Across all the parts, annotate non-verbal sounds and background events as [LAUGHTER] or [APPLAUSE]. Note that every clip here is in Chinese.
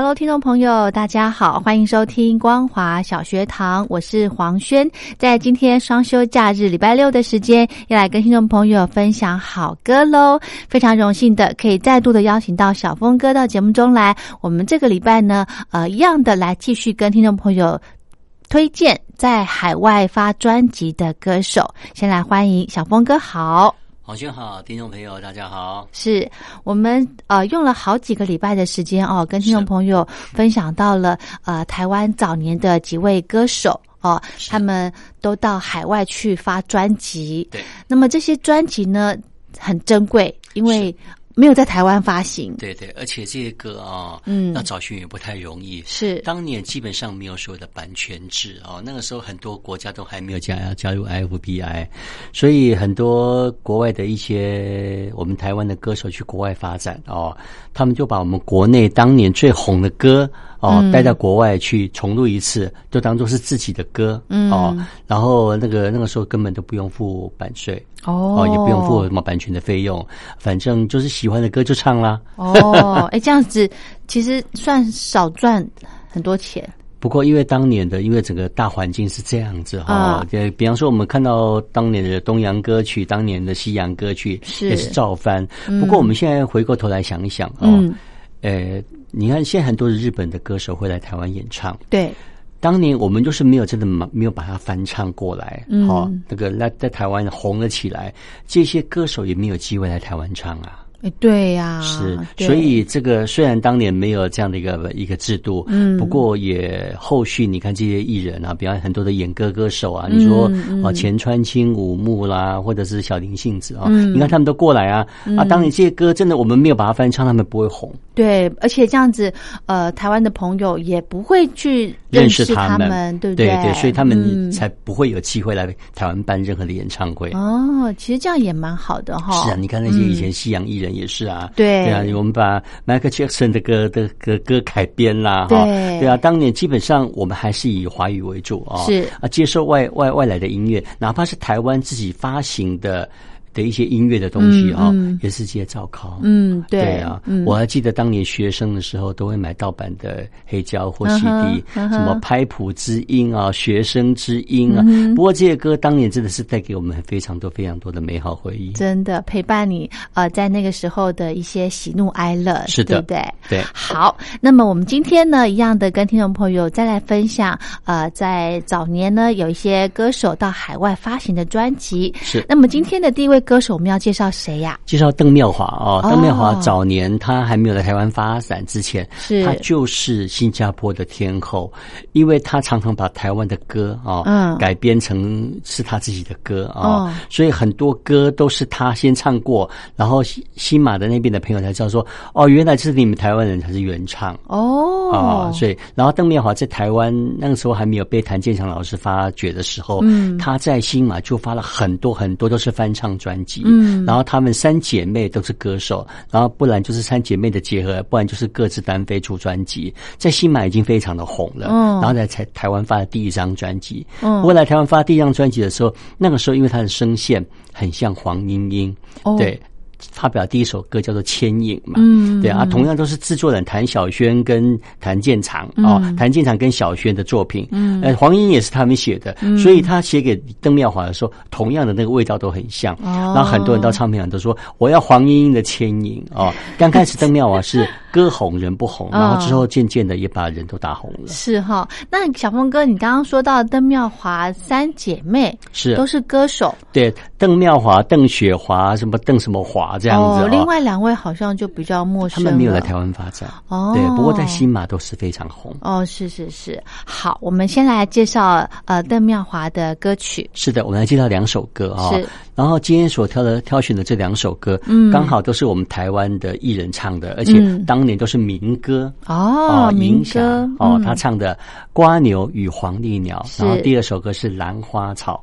Hello，听众朋友，大家好，欢迎收听光华小学堂，我是黄轩。在今天双休假日，礼拜六的时间，要来跟听众朋友分享好歌喽。非常荣幸的，可以再度的邀请到小峰哥到节目中来。我们这个礼拜呢，呃，一样的来继续跟听众朋友推荐在海外发专辑的歌手。先来欢迎小峰哥，好。黄轩好，听众朋友大家好。是我们呃用了好几个礼拜的时间哦，跟听众朋友分享到了呃台湾早年的几位歌手哦，他们都到海外去发专辑。对，那么这些专辑呢很珍贵，因为。没有在台湾发行，对对，而且这些歌啊，嗯，要找寻也不太容易。是当年基本上没有所谓的版权制哦，那个时候很多国家都还没有加要加入 IFBI，所以很多国外的一些我们台湾的歌手去国外发展哦，他们就把我们国内当年最红的歌。哦，带到国外去重录一次，就当做是自己的歌哦。然后那个那个时候根本都不用付版税哦，也不用付什么版权的费用，反正就是喜欢的歌就唱啦。哦，哎，这样子其实算少赚很多钱。不过因为当年的，因为整个大环境是这样子哈，就比方说我们看到当年的东洋歌曲，当年的西洋歌曲也是照翻。不过我们现在回过头来想一想哦，呃。你看，现在很多的日本的歌手会来台湾演唱。对，当年我们就是没有真的没有把它翻唱过来，好，那个在在台湾红了起来，这些歌手也没有机会来台湾唱啊。哎，对呀，是，所以这个虽然当年没有这样的一个一个制度，嗯，不过也后续你看这些艺人啊，比方很多的演歌歌手啊，你说啊前川清武木啦，或者是小林幸子啊，你看他们都过来啊，啊，当年这些歌真的我们没有把它翻唱，他们不会红。对，而且这样子，呃，台湾的朋友也不会去认识他们，对不对？对对，所以他们才不会有机会来台湾办任何的演唱会。哦，其实这样也蛮好的哈。是啊，你看那些以前西洋艺人也是啊。对。对啊，我们把 Michael Jackson 的歌的歌歌改编啦，哈。对。对啊，当年基本上我们还是以华语为主啊。是。啊，接受外外外来的音乐，哪怕是台湾自己发行的。的一些音乐的东西啊，也是接照考。嗯，对啊，我还记得当年学生的时候，都会买盗版的黑胶或 CD，什么拍谱之音啊，学生之音啊。不过这些歌当年真的是带给我们非常多、非常多的美好回忆。真的陪伴你呃，在那个时候的一些喜怒哀乐，是的，对不对？对。好，那么我们今天呢，一样的跟听众朋友再来分享呃，在早年呢，有一些歌手到海外发行的专辑。是。那么今天的第一位。歌手我们要介绍谁呀？介绍邓妙华哦。邓妙华早年他还没有来台湾发展之前，是他就是新加坡的天后，因为他常常把台湾的歌啊改编成是他自己的歌啊，所以很多歌都是他先唱过，然后新马的那边的朋友才知道说哦，原来是你们台湾人才是原唱哦啊，所以然后邓妙华在台湾那个时候还没有被谭健常老师发掘的时候，嗯，他在新马就发了很多很多都是翻唱专。专辑，嗯，然后她们三姐妹都是歌手，然后不然就是三姐妹的结合，不然就是各自单飞出专辑，在新马已经非常的红了，嗯，然后在台台湾发的第一张专辑，嗯，我来台湾发第一张专辑的时候，那个时候因为她的声线很像黄莺莺，对。发表第一首歌叫做《牵引》嘛，嗯，对啊，同样都是制作人谭小轩跟谭健常哦，谭健常跟小轩的作品，嗯，呃，黄莺也是他们写的，所以他写给邓妙华的时候，同样的那个味道都很像，然后很多人到唱片行都说我要黄莺莺的《牵引》哦，刚开始邓妙华是歌红人不红，然后之后渐渐的也把人都打红了。是哈，那小峰哥，你刚刚说到邓妙华三姐妹是都是歌手，对，邓妙华、邓雪华，什么邓什么华这样子。哦，另外两位好像就比较陌生，他们没有来台湾发展。哦，对，不过在新马都是非常红。哦，是是是，好，我们先来介绍呃邓妙华的歌曲。是的，我们来介绍两首歌啊。是，然后今天所挑的挑选的这两首歌，嗯，刚好都是我们台湾的艺人唱的，而且当年都是民歌哦，民歌哦，他唱的《瓜牛与黄鹂鸟》，然后第二首歌是《兰花草》。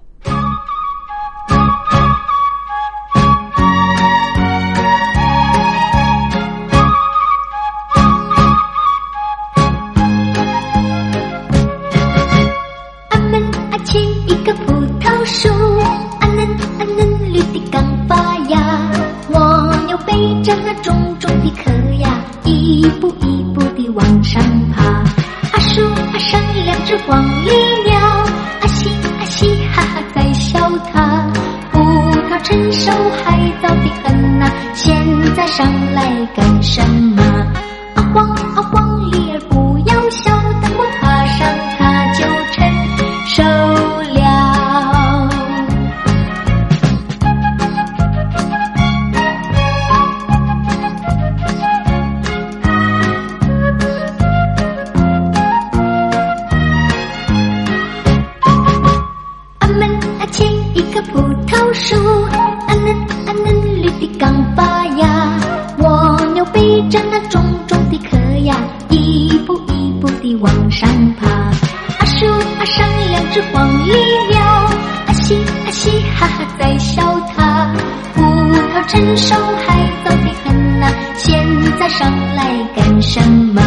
黄鹂鸟啊嘻啊嘻哈哈在笑他，葡萄成熟还早得很呐，现在上来干什么？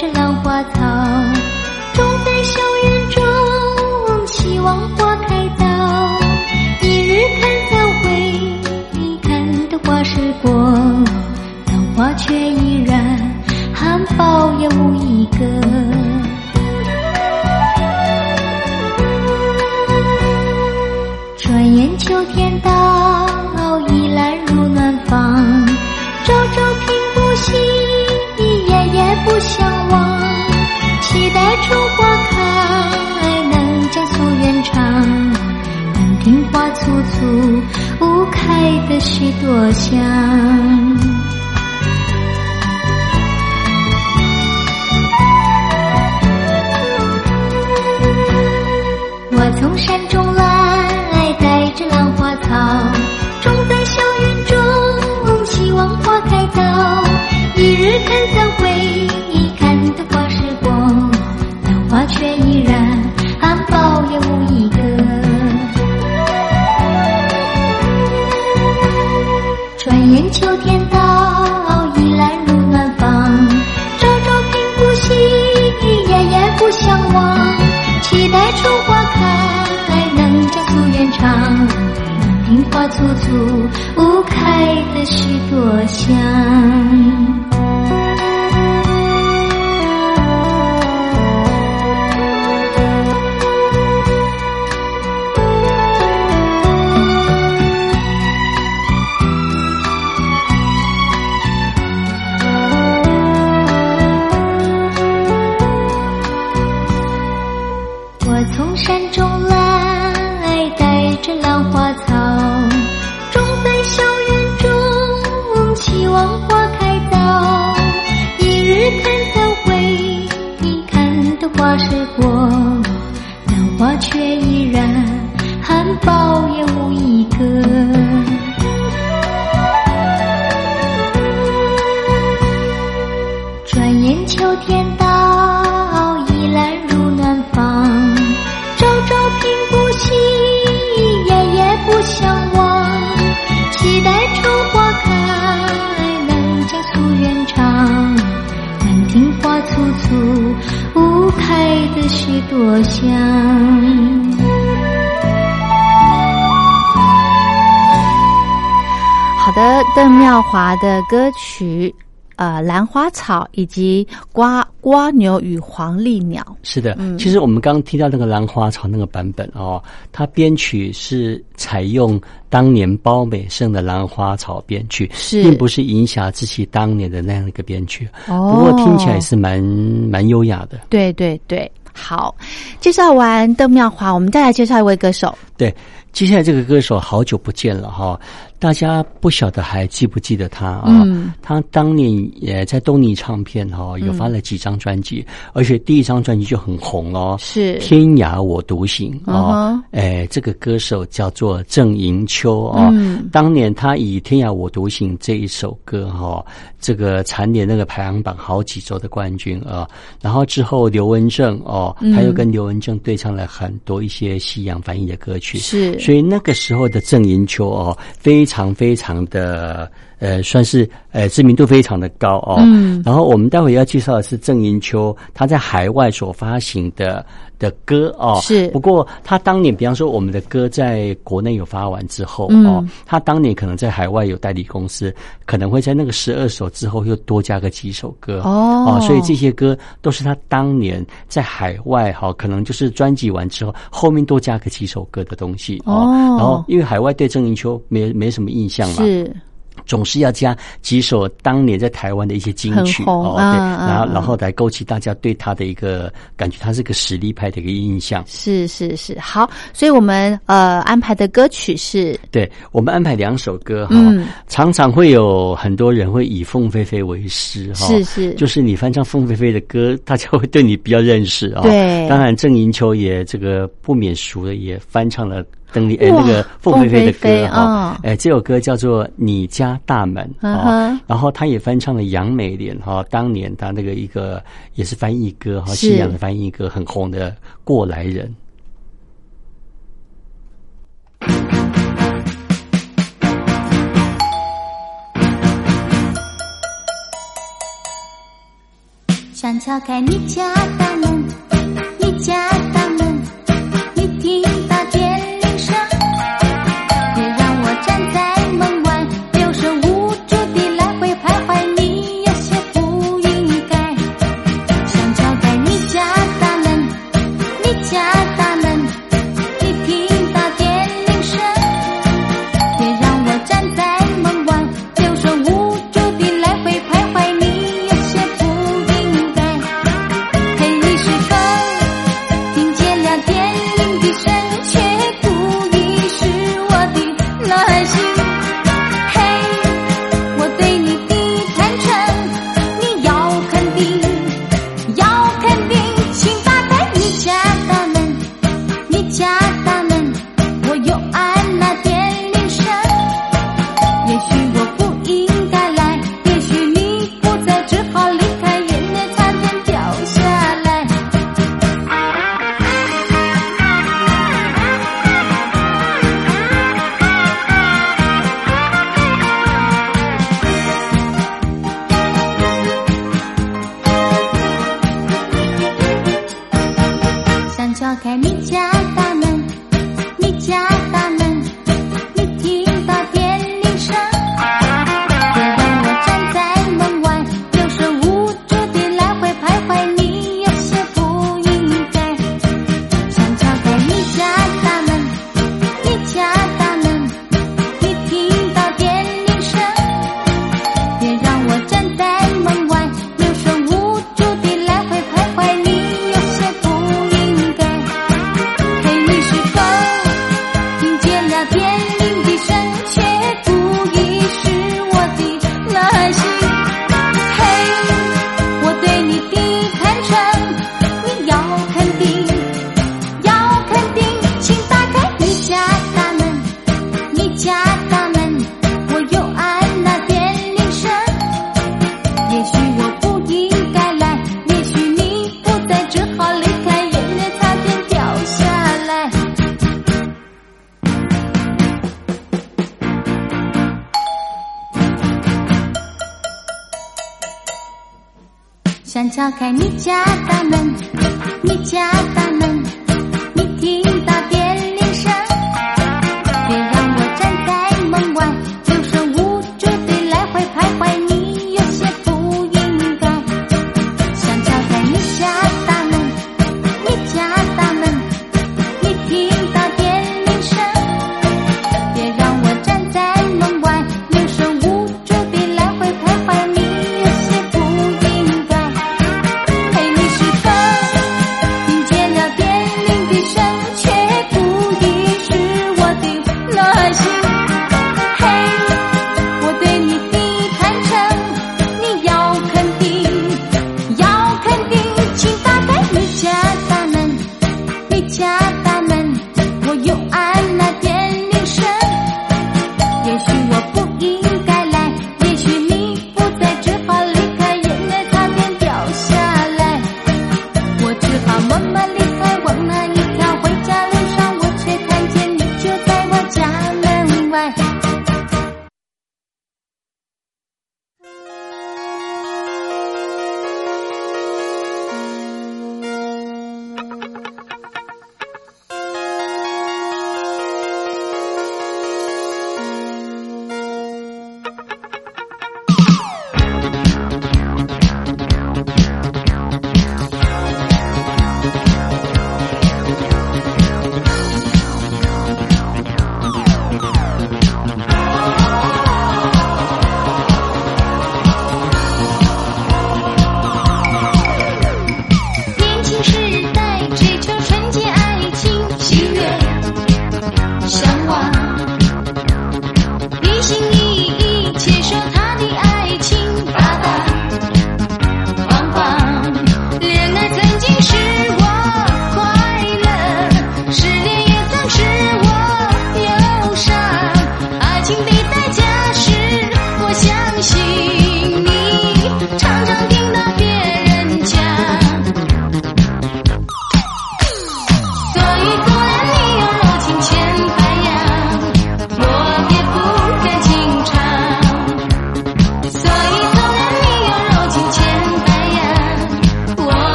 这浪花草种在小园中，希望花开早，一日看三回，你看的花是过，但花却依然，含苞也无依。开的许多香，我从山中来，带着兰花草，种在小园中，希望花开早，一日看三回，看的花时过，兰花却已。花簇簇，雾开的许多香。妙华的歌曲，呃，《兰花草》以及《瓜瓜牛与黄鹂鸟》。是的，其实我们刚刚听到那个《兰花草》那个版本哦，它编曲是采用当年包美胜的《兰花草》编曲，并不是影响自己当年的那样一个编曲。哦，不过听起来是蛮蛮优雅的。对对对，好，介绍完邓妙华，我们再来介绍一位歌手。对，接下来这个歌手好久不见了哈。大家不晓得还记不记得他啊？他当年也在东尼唱片哈，有发了几张专辑，而且第一张专辑就很红哦。是《天涯我独行》啊，哎，这个歌手叫做郑盈秋啊。当年他以《天涯我独行》这一首歌哈，这个蝉联那个排行榜好几周的冠军啊。然后之后刘文正哦，他又跟刘文正对唱了很多一些西洋翻译的歌曲。是，所以那个时候的郑银秋哦，非常非常的呃，算是呃知名度非常的高哦。嗯，然后我们待会要介绍的是郑银秋，他在海外所发行的。的歌哦，是不过他当年，比方说我们的歌在国内有发完之后哦，他当年可能在海外有代理公司，可能会在那个十二首之后又多加个几首歌哦，所以这些歌都是他当年在海外哈，可能就是专辑完之后后面多加个几首歌的东西哦，然后因为海外对郑云秋没没什么印象嘛。是。总是要加几首当年在台湾的一些金曲哦，对，然后然后来勾起大家对他的一个感觉，他是个实力派的一个印象。是是是，好，所以我们呃安排的歌曲是，对我们安排两首歌哈，常常会有很多人会以凤飞飞为师哈，是是，就是你翻唱凤飞飞的歌，大家会对你比较认识啊。对，当然郑银秋也这个不免俗的也翻唱了。邓丽哎，那个凤飞飞的歌哈，哎，这首歌叫做《你家大门》啊，然后他也翻唱了杨美莲哈，当年他那个一个也是翻译歌哈，西洋的翻译歌很红的《过来人》。想敲开你家大门，你家大门，你听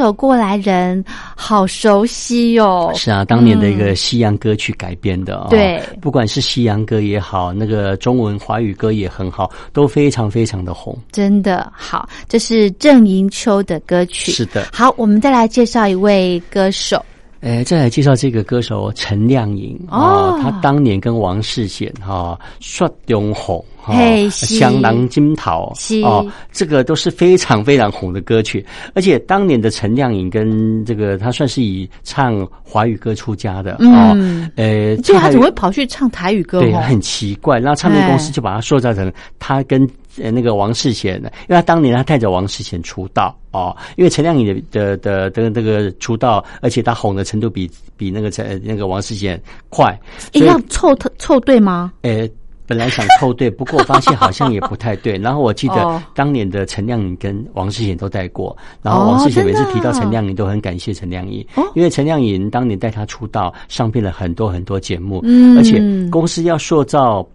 有过来人好熟悉哟，是啊，当年的一个西洋歌曲改编的。对，不管是西洋歌也好，那个中文华语歌也很好，都非常非常的红。真的好，这是郑银秋的歌曲。是的好，我们再来介绍一位歌手。呃，再来介绍这个歌手陈亮颖哦他当年跟王世贤哈刷中红哈香囊金桃是哦，这个都是非常非常红的歌曲，而且当年的陈亮颖跟这个他算是以唱华语歌出家的哦，嗯呃，就他怎么会跑去唱台语歌对，哦？很奇怪。然后唱片公司哎就把他塑造成他跟呃那个王世贤，因为他当年他带着王世贤出道哦，因为陈亮颖的的的的这个出道，而且他红的程度比比那个陈那个王世贤快，诶所以要凑凑对吗？呃。本来想凑对，不过我发现好像也不太对。[LAUGHS] 然后我记哦得当年的陈亮颖跟王世贤都带过，然后王世贤每次提到陈亮颖都很感谢陈亮颖，哦因为陈亮颖当年带他出道，上遍了很多很多节目，嗯而且公司要塑造。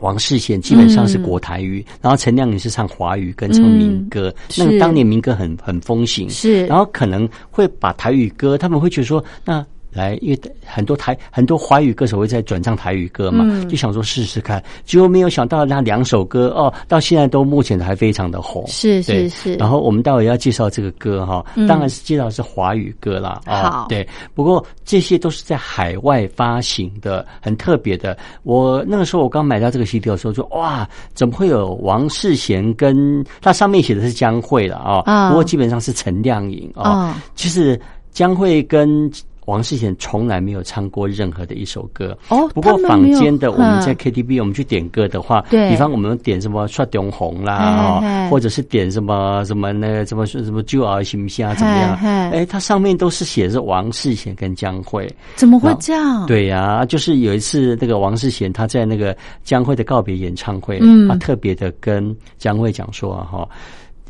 王世贤基本上是国台语，然后陈亮也是唱华语跟唱民歌，嗯那个当年民歌很很风行，是。然后可能会把台语歌，他们会觉得说，那来，因为很多台很多华语歌手会在转唱台语歌嘛，嗯就想说试试看，结果没有想到那两首歌哦，到现在都目前还非常的红，是是是然后我们待会要介绍这个歌哈，嗯当然是介绍的是华语歌啦，好哦，对，不过这些都是在海外发行的，很特别的。我那个时候我刚买到这个 CD 的时候，说哇，怎么会有王世贤跟他上面写的是江蕙了啊？啊不过基本上是陈亮颖啊啊。其实江蕙跟王世贤从来没有唱过任何的一首歌哦不过坊间的我们在嗯 KTV 我们去点歌的话，对比方我们点什么《刷中红》啦，或者是点什么什么那个什么什么旧儿行不行啊，怎么样？哎，它上面都是写着王世贤跟江蕙。怎么会这样？对呀、就是有一次那个王世贤他在那个江蕙的告别演唱会，嗯他特别的跟江蕙讲说啊哈。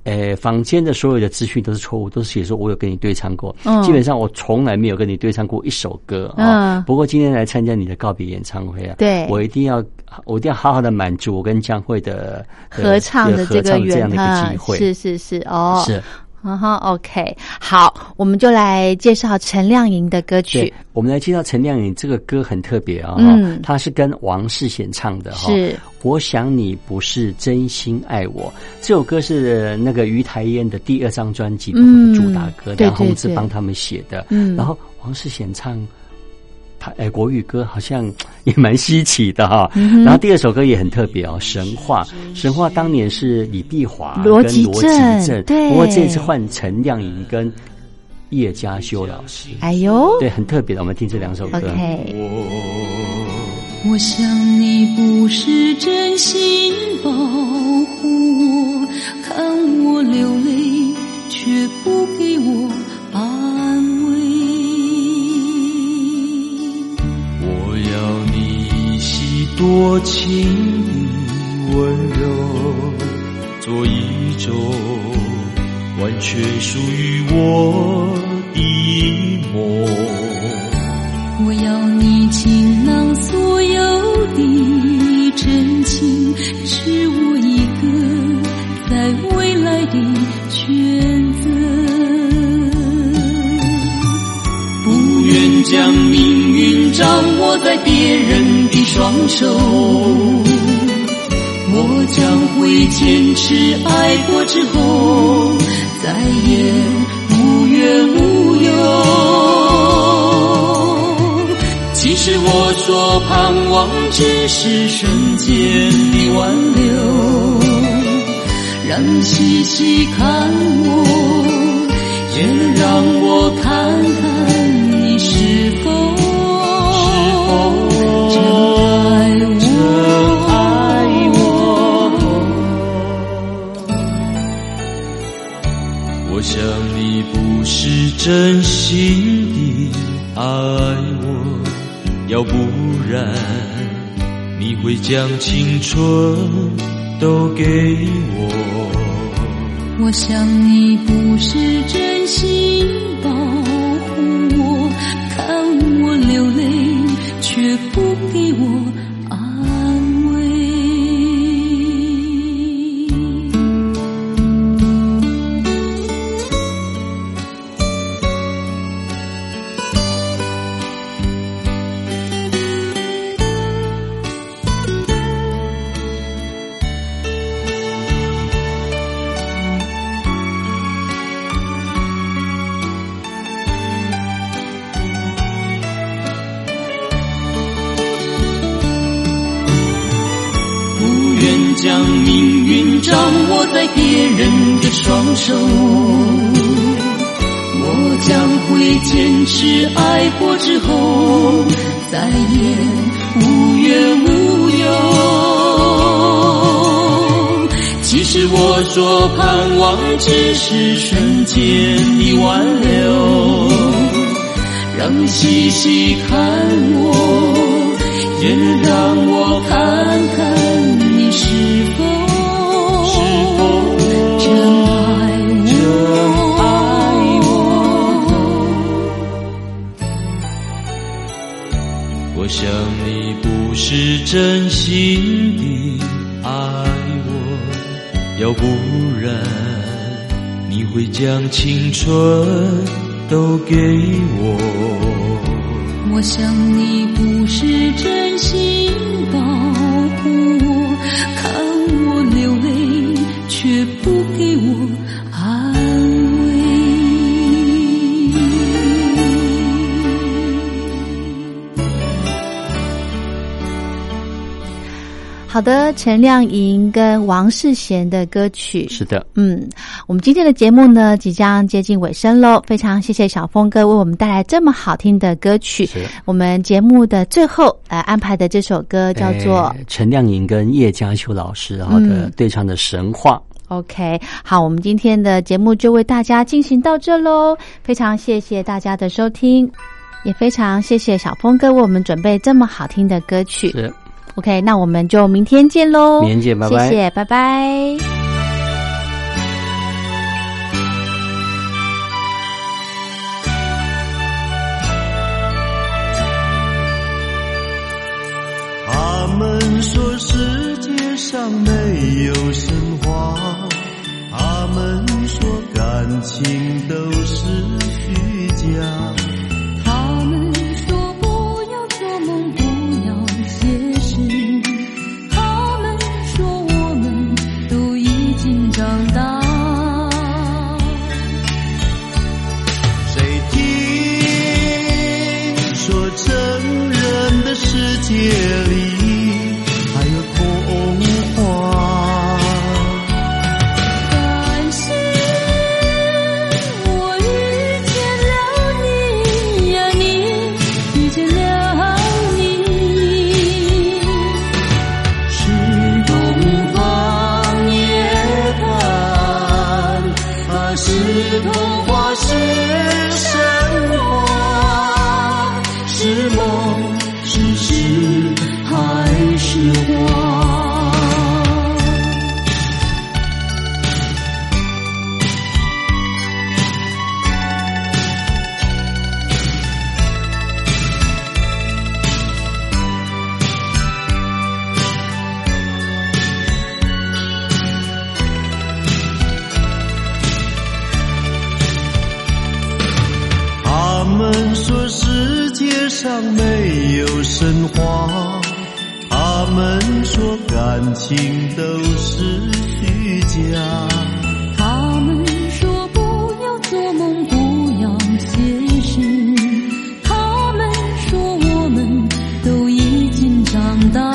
呃，坊间的所有的资讯都是错误，都是写说我有跟你对唱过。嗯基本上我从来没有跟你对唱过一首歌啊。嗯不过今天来参加你的告别演唱会啊，对我一定要，我一定要好好的满足我跟江慧的的合唱的这合个这样的一啊个机会。是是是哦，是。嗯哼，OK，好，我们就来介绍陈亮颖的歌曲，，我们来介绍陈亮颖这个歌很特别啊、嗯他是跟王世贤唱的哈。是我想你不是真心爱我，这首歌是那个于台烟的第二张专辑主打歌，对梁宏对对志帮他们写的。嗯然后王世贤唱。台呃国语歌好像 [LAUGHS] 也蛮稀奇的哈，嗯然后第二首歌也很特别哦，《神话》神话当年是李碧华跟罗罗吉对。不过这次换陈亮颖跟叶嘉修老师，哎呦。对，很特别的，我们听这两首歌。，OK，我想你不是真心保护我，看我流泪却不给我多情的温柔，做一种完全属于我的梦。我要你倾囊所有的真情，是我一个在未来的选择。不愿将你掌握在别人的双手，我将会坚持爱过之后，再也无怨无忧。其实我所盼望只是瞬间的挽留。让你细细看我，也能让我看看你是否真爱我。我想你不是真心的爱我，要不然你会将青春都给我。我想你不是真心的给我我盼望只是瞬间的挽留，让你细细看我，也让我看看你是否真爱我。我？想你不是真心的，不然你会将青春都给我。我想你不是真好的，陈亮莹跟王世贤的歌曲。是的，嗯，我们今天的节目呢即将接近尾声喽，非常谢谢小峰哥为我们带来这么好听的歌曲。是。我们节目的最后来安排的这首歌叫做哎陈亮莹跟叶嘉修老师然后的嗯。对唱的《神话》。OK，好，我们今天的节目就为大家进行到这喽，非常谢谢大家的收听，也非常谢谢小峰哥为我们准备这么好听的歌曲。是，OK，那我们就明天见喽，明天见拜拜谢谢，拜拜。他们说世界上没有神话，他们说感情都是虚假。上没有神话他们说感情都是虚假他们说不要做梦不要写诗他们说我们都已经长大。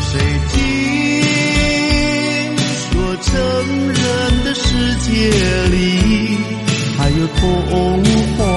谁听说成人的世界里 ព្រះអង្គ